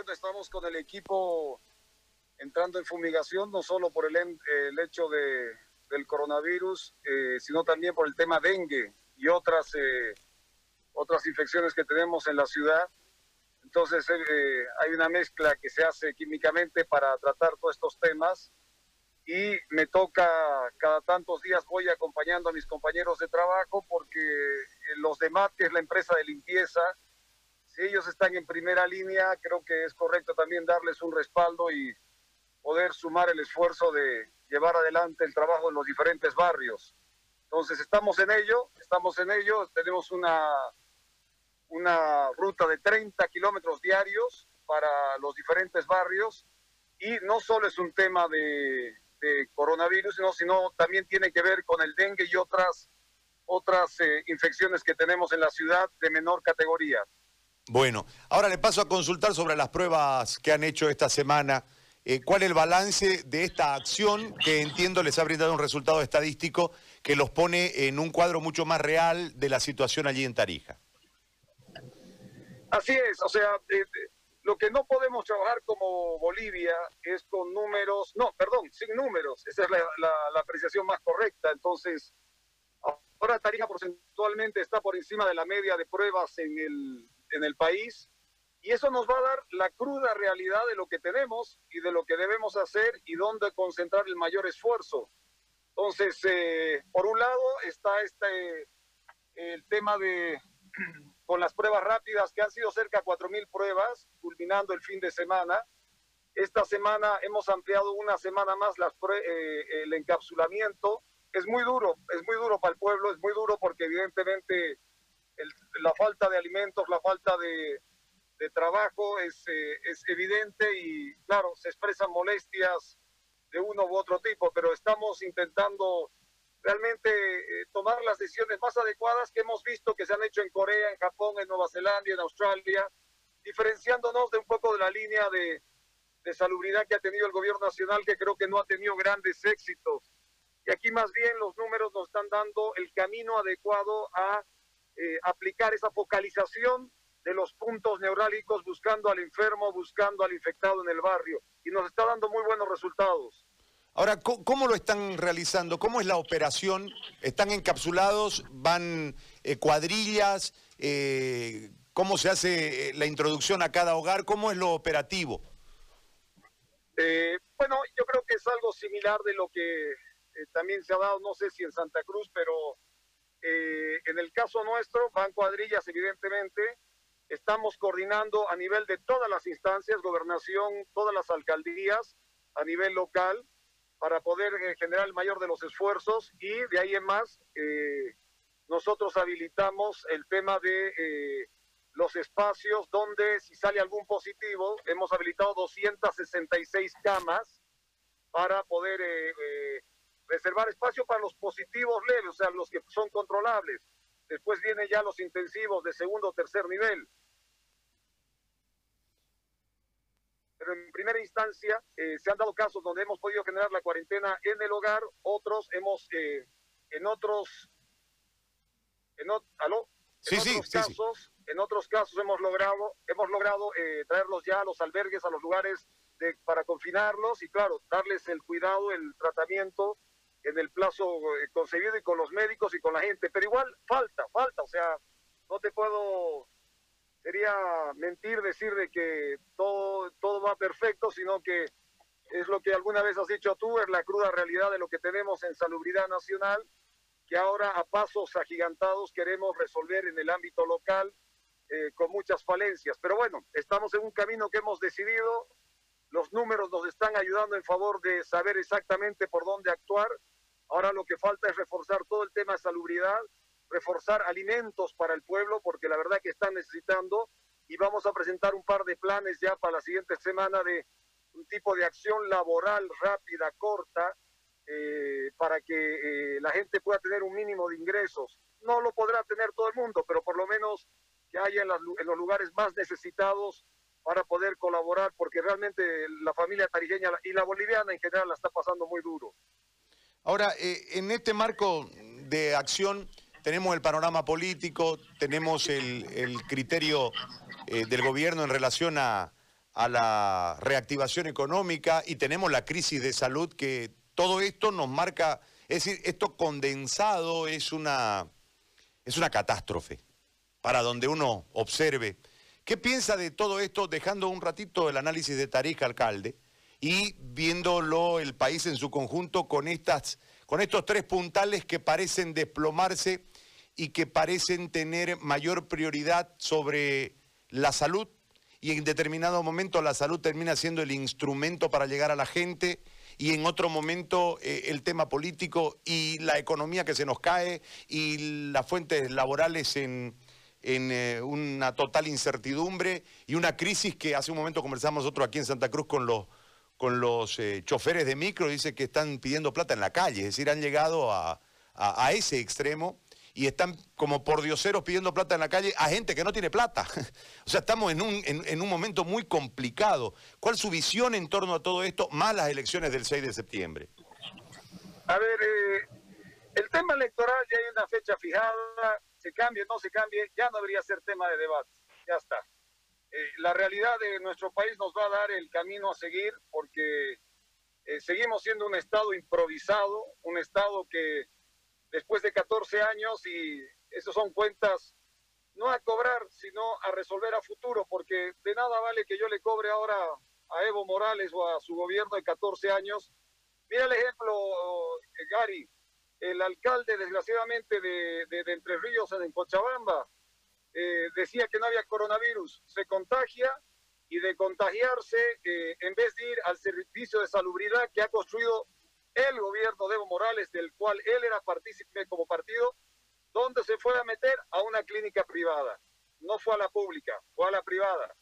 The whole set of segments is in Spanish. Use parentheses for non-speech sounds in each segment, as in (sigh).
bueno, estamos con el equipo entrando en fumigación, no solo por el, el hecho de, del coronavirus, eh, sino también por el tema dengue y otras, eh, otras infecciones que tenemos en la ciudad. Entonces eh, hay una mezcla que se hace químicamente para tratar todos estos temas y me toca cada tantos días voy acompañando a mis compañeros de trabajo porque los demás, que es la empresa de limpieza, ellos están en primera línea, creo que es correcto también darles un respaldo y poder sumar el esfuerzo de llevar adelante el trabajo en los diferentes barrios. Entonces estamos en ello, estamos en ello, tenemos una, una ruta de 30 kilómetros diarios para los diferentes barrios y no solo es un tema de, coronavirus, sino, sino, también tiene que ver con el dengue y otras, otras eh, infecciones que tenemos en la ciudad de menor categoría. Bueno, ahora le paso a consultar sobre las pruebas que han hecho esta semana. Eh, ¿Cuál es el balance de esta acción que entiendo les ha brindado un resultado estadístico que los pone en un cuadro mucho más real de la situación allí en Tarija? Así es, o sea, eh, lo que no podemos trabajar como Bolivia es con números, no, perdón, sin números, esa es la, apreciación más correcta. Entonces, ahora Tarija porcentualmente está por encima de la media de pruebas en el, en el país y eso nos va a dar la cruda realidad de lo que tenemos y de lo que debemos hacer y dónde concentrar el mayor esfuerzo. Entonces, eh, por un lado está este el tema de (clears throat) con las pruebas rápidas que han sido cerca de 4.000 pruebas, culminando el fin de semana. Esta semana hemos ampliado una semana más las, eh, el encapsulamiento. Es muy duro, es muy duro para el pueblo, es muy duro porque evidentemente la falta de alimentos, la falta de, de trabajo es, eh, es evidente y claro, se expresan molestias de uno u otro tipo, pero estamos intentando realmente eh, tomar las decisiones más adecuadas que hemos visto que se han hecho en Corea, en Japón, en Nueva Zelanda, en Australia, diferenciándonos de un poco de la línea de, de salubridad que ha tenido el gobierno nacional, que creo que no ha tenido grandes éxitos. Y aquí más bien los números nos están dando el camino adecuado a eh, aplicar esa focalización de los puntos neurálgicos buscando al enfermo, buscando al infectado en el barrio. Y nos está dando muy buenos resultados. Ahora, ¿cómo lo están realizando? ¿Cómo es la operación? ¿Están encapsulados? ¿Van eh, cuadrillas? Eh, ¿Cómo se hace eh, la introducción a cada hogar? ¿Cómo es lo operativo? bueno, yo creo que es algo similar de lo que también se ha dado, no sé si en Santa Cruz, pero en el caso nuestro van cuadrillas, evidentemente, Estamos coordinando a nivel de todas las instancias, gobernación, todas las alcaldías, a nivel local, para poder eh, generar el mayor de los esfuerzos y de ahí en más, eh, nosotros habilitamos el tema de eh, los espacios donde si sale algún positivo, hemos habilitado 266 camas para poder reservar espacio para los positivos leves, o sea, los que son controlables. Después vienen ya los intensivos de segundo o tercer nivel. pero en primera instancia eh, se han dado casos donde hemos podido generar la cuarentena en el hogar, otros hemos, eh, en otros, en, ¿aló? en otros casos, en otros casos hemos logrado, hemos logrado eh, traerlos ya a los albergues, a los lugares de, para confinarlos y claro, darles el cuidado, el tratamiento en el plazo concebido y con los médicos y con la gente, pero igual falta, falta, o sea, no te puedo sería mentir decir de que todo, todo va perfecto, sino que es lo que alguna vez has dicho tú, es la cruda realidad de lo que tenemos en salubridad nacional, que ahora a pasos agigantados queremos resolver en el ámbito local eh, con muchas falencias. Pero bueno, estamos en un camino que hemos decidido, los números nos están ayudando en favor de saber exactamente por dónde actuar. Ahora lo que falta es reforzar todo el tema de salubridad reforzar alimentos para el pueblo, porque la verdad que están necesitando, y vamos a presentar un par de planes ya para la siguiente semana de un tipo de acción laboral rápida, corta, eh, para que eh, la gente pueda tener un mínimo de ingresos. No lo podrá tener todo el mundo, pero por lo menos que haya en, los lugares más necesitados para poder colaborar, porque realmente la familia tarijeña y la boliviana en general la está pasando muy duro. Ahora, eh, en este marco de acción, tenemos el panorama político, tenemos el, criterio eh, del gobierno en relación a, la reactivación económica y tenemos la crisis de salud que todo esto nos marca, es decir, esto condensado es una, es una catástrofe para donde uno observe. ¿Qué piensa de todo esto, dejando un ratito el análisis de Tarija, alcalde, y viéndolo el país en su conjunto con, estas, con estos tres puntales que parecen desplomarse y que parecen tener mayor prioridad sobre la salud y en determinado momento la salud termina siendo el instrumento para llegar a la gente y en otro momento eh, el tema político y la economía que se nos cae y las fuentes laborales en, eh, una total incertidumbre y una crisis que hace un momento conversamos nosotros aquí en Santa Cruz con los, con los eh, choferes de micro, dice que están pidiendo plata en la calle, es decir, han llegado a, a ese extremo y están como por dioseros pidiendo plata en la calle a gente que no tiene plata. (laughs) o sea, estamos en un, en, un momento muy complicado. ¿Cuál es su visión en torno a todo esto, más las elecciones del 6 de septiembre? A ver, eh, el tema electoral ya hay una fecha fijada, se cambie o no se cambie, ya no debería ser tema de debate, ya está. Eh, la realidad de nuestro país nos va a dar el camino a seguir porque eh, seguimos siendo un Estado improvisado, un Estado que después de 14 años y esas son cuentas no a cobrar, sino a resolver a futuro, porque de nada vale que yo le cobre ahora a Evo Morales o a su gobierno de 14 años. Mira el ejemplo, eh, Gary, el alcalde desgraciadamente de, Entre Ríos en Cochabamba eh, decía que no había coronavirus, se contagia y de contagiarse, eh, en vez de ir al servicio de salubridad que ha construido el gobierno de Evo Morales, del cual él era partícipe como partido, donde se fue a meter a una clínica privada. No fue a la pública, fue a la privada.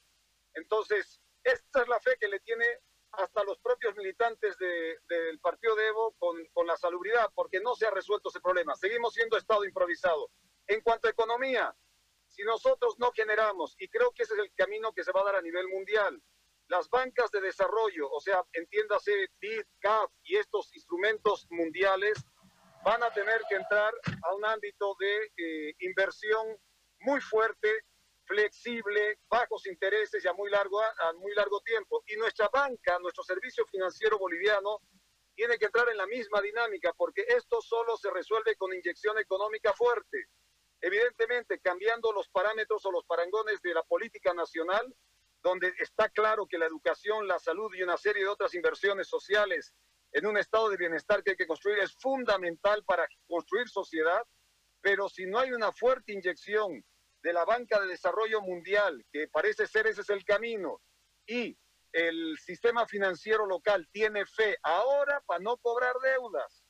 Entonces, esta es la fe que le tiene hasta los propios militantes del partido de Evo con, con la salubridad, porque no se ha resuelto ese problema. Seguimos siendo Estado improvisado. En cuanto a economía, si nosotros no generamos, y creo que ese es el camino que se va a dar a nivel mundial, las bancas de desarrollo, o sea, entiéndase BID, CAF y estos instrumentos mundiales, van a tener que entrar a un ámbito de eh, inversión muy fuerte, flexible, bajos intereses y a muy largo, a muy largo tiempo. Y nuestra banca, nuestro servicio financiero boliviano, tiene que entrar en la misma dinámica, porque esto solo se resuelve con inyección económica fuerte. Evidentemente, cambiando los parámetros o los parangones de la política nacional, donde está claro que la educación, la salud y una serie de otras inversiones sociales en un estado de bienestar que hay que construir es fundamental para construir sociedad, pero si no hay una fuerte inyección de la banca de desarrollo mundial, que parece ser ese es el camino, y el sistema financiero local tiene fe ahora para no cobrar deudas,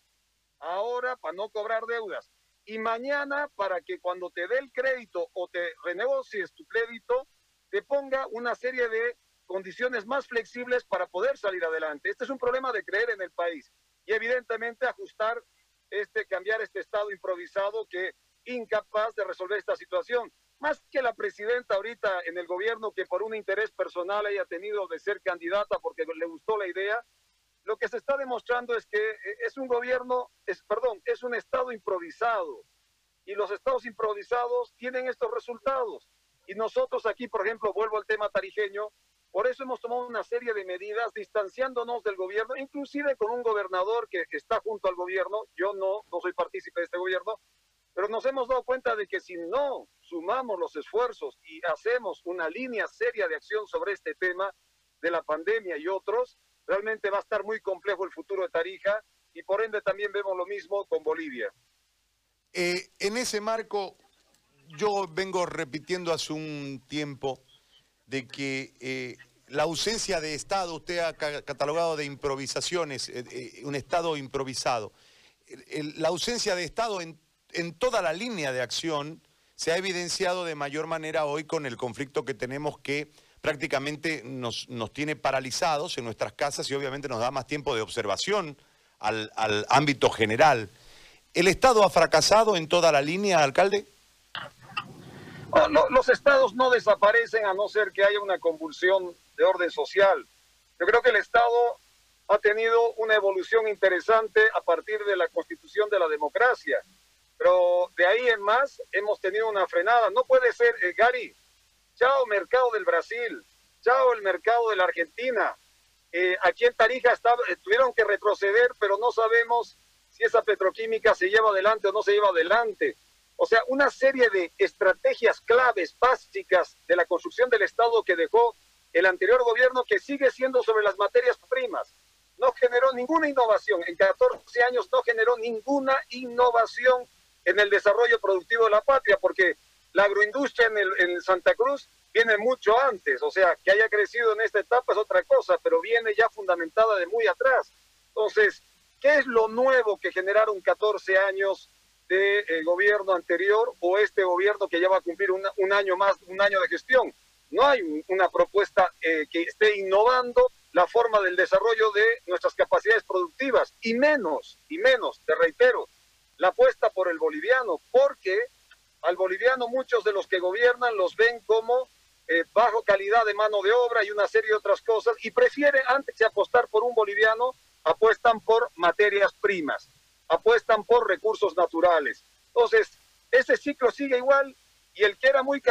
ahora para no cobrar deudas, y mañana para que cuando te dé el crédito o te renegocies tu crédito, te ponga una serie de condiciones más flexibles para poder salir adelante. Este es un problema de creer en el país y evidentemente ajustar este, cambiar este estado improvisado que incapaz de resolver esta situación. Más que la presidenta ahorita en el gobierno que por un interés personal haya tenido de ser candidata porque le gustó la idea, lo que se está demostrando es que eh, es un gobierno, es, perdón, es un estado improvisado. Y los estados improvisados tienen estos resultados. Y nosotros aquí, por ejemplo, vuelvo al tema tarijeño, por eso hemos tomado una serie de medidas distanciándonos del gobierno, inclusive con un gobernador que está junto al gobierno, yo no, no soy partícipe de este gobierno, pero nos hemos dado cuenta de que si no sumamos los esfuerzos y hacemos una línea seria de acción sobre este tema de la pandemia y otros, realmente va a estar muy complejo el futuro de Tarija y por ende también vemos lo mismo con Bolivia. Eh, en ese marco, yo vengo repitiendo hace un tiempo de que eh, la ausencia de Estado, usted ha catalogado de improvisaciones, eh, un Estado improvisado. la ausencia de Estado en, toda la línea de acción se ha evidenciado de mayor manera hoy con el conflicto que tenemos que prácticamente nos, nos tiene paralizados en nuestras casas y obviamente nos da más tiempo de observación al, al ámbito general. ¿El Estado ha fracasado en toda la línea, alcalde? los estados no desaparecen a no ser que haya una convulsión de orden social. Yo creo que el Estado ha tenido una evolución interesante a partir de la constitución de la democracia, pero de ahí en más hemos tenido una frenada. No puede ser, eh, Gary, chao mercado del Brasil, chao el mercado de la Argentina. Eh, aquí en Tarija eh, tuvieron que retroceder, pero no sabemos si esa petroquímica se lleva adelante o no se lleva adelante. O sea, una serie de estrategias claves, básicas de la construcción del Estado que dejó el anterior gobierno, que sigue siendo sobre las materias primas. No generó ninguna innovación. En 14 años no generó ninguna innovación en el desarrollo productivo de la patria, porque la agroindustria en, en Santa Cruz viene mucho antes, o sea, que haya crecido en esta etapa es otra cosa, pero viene ya fundamentada de muy atrás. Entonces, ¿qué es lo nuevo que generaron 14 años de eh, gobierno anterior o este gobierno que ya va a cumplir un, año más, un año de gestión? No hay una propuesta eh, que esté innovando la forma del desarrollo de nuestras capacidades productivas y menos, y menos, te reitero, la apuesta por el boliviano, porque al boliviano muchos de los que gobiernan los ven como eh, bajo calidad de mano de obra y una serie de otras cosas y prefieren antes de apostar por un boliviano, apuestan por materias primas, apuestan por recursos naturales. Entonces, ese ciclo sigue igual y el que era muy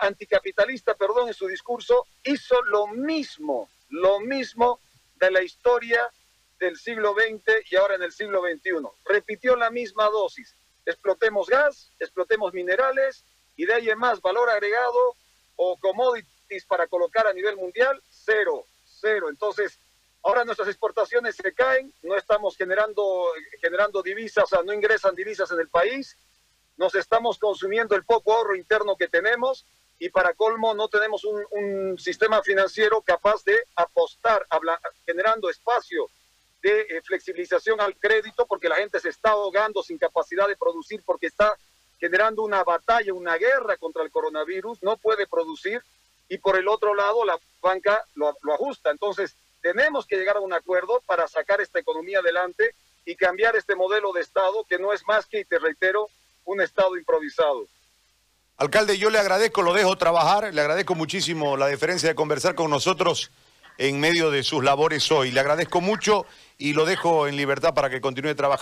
anticapitalista, perdón, en su discurso, hizo lo mismo, lo mismo de la historia del siglo XX y ahora en el siglo XXI. Repitió la misma dosis explotemos gas, explotemos minerales y de ahí en más valor agregado o commodities para colocar a nivel mundial, cero, cero. Entonces, ahora nuestras exportaciones se caen, no estamos generando, generando divisas, o sea, no ingresan divisas en el país, nos estamos consumiendo el poco ahorro interno que tenemos y para colmo no tenemos un, un sistema financiero capaz de apostar, generando espacio de eh, flexibilización al crédito porque la gente se está ahogando sin capacidad de producir porque está generando una batalla, una guerra contra el coronavirus, no puede producir y por el otro lado la banca lo, lo ajusta. Entonces, tenemos que llegar a un acuerdo para sacar esta economía adelante y cambiar este modelo de Estado que no es más que, y te reitero, un Estado improvisado. Alcalde, yo le agradezco, lo dejo trabajar, le agradezco muchísimo la deferencia de conversar con nosotros en medio de sus labores hoy. Le agradezco mucho y lo dejo en libertad para que continúe trabajando.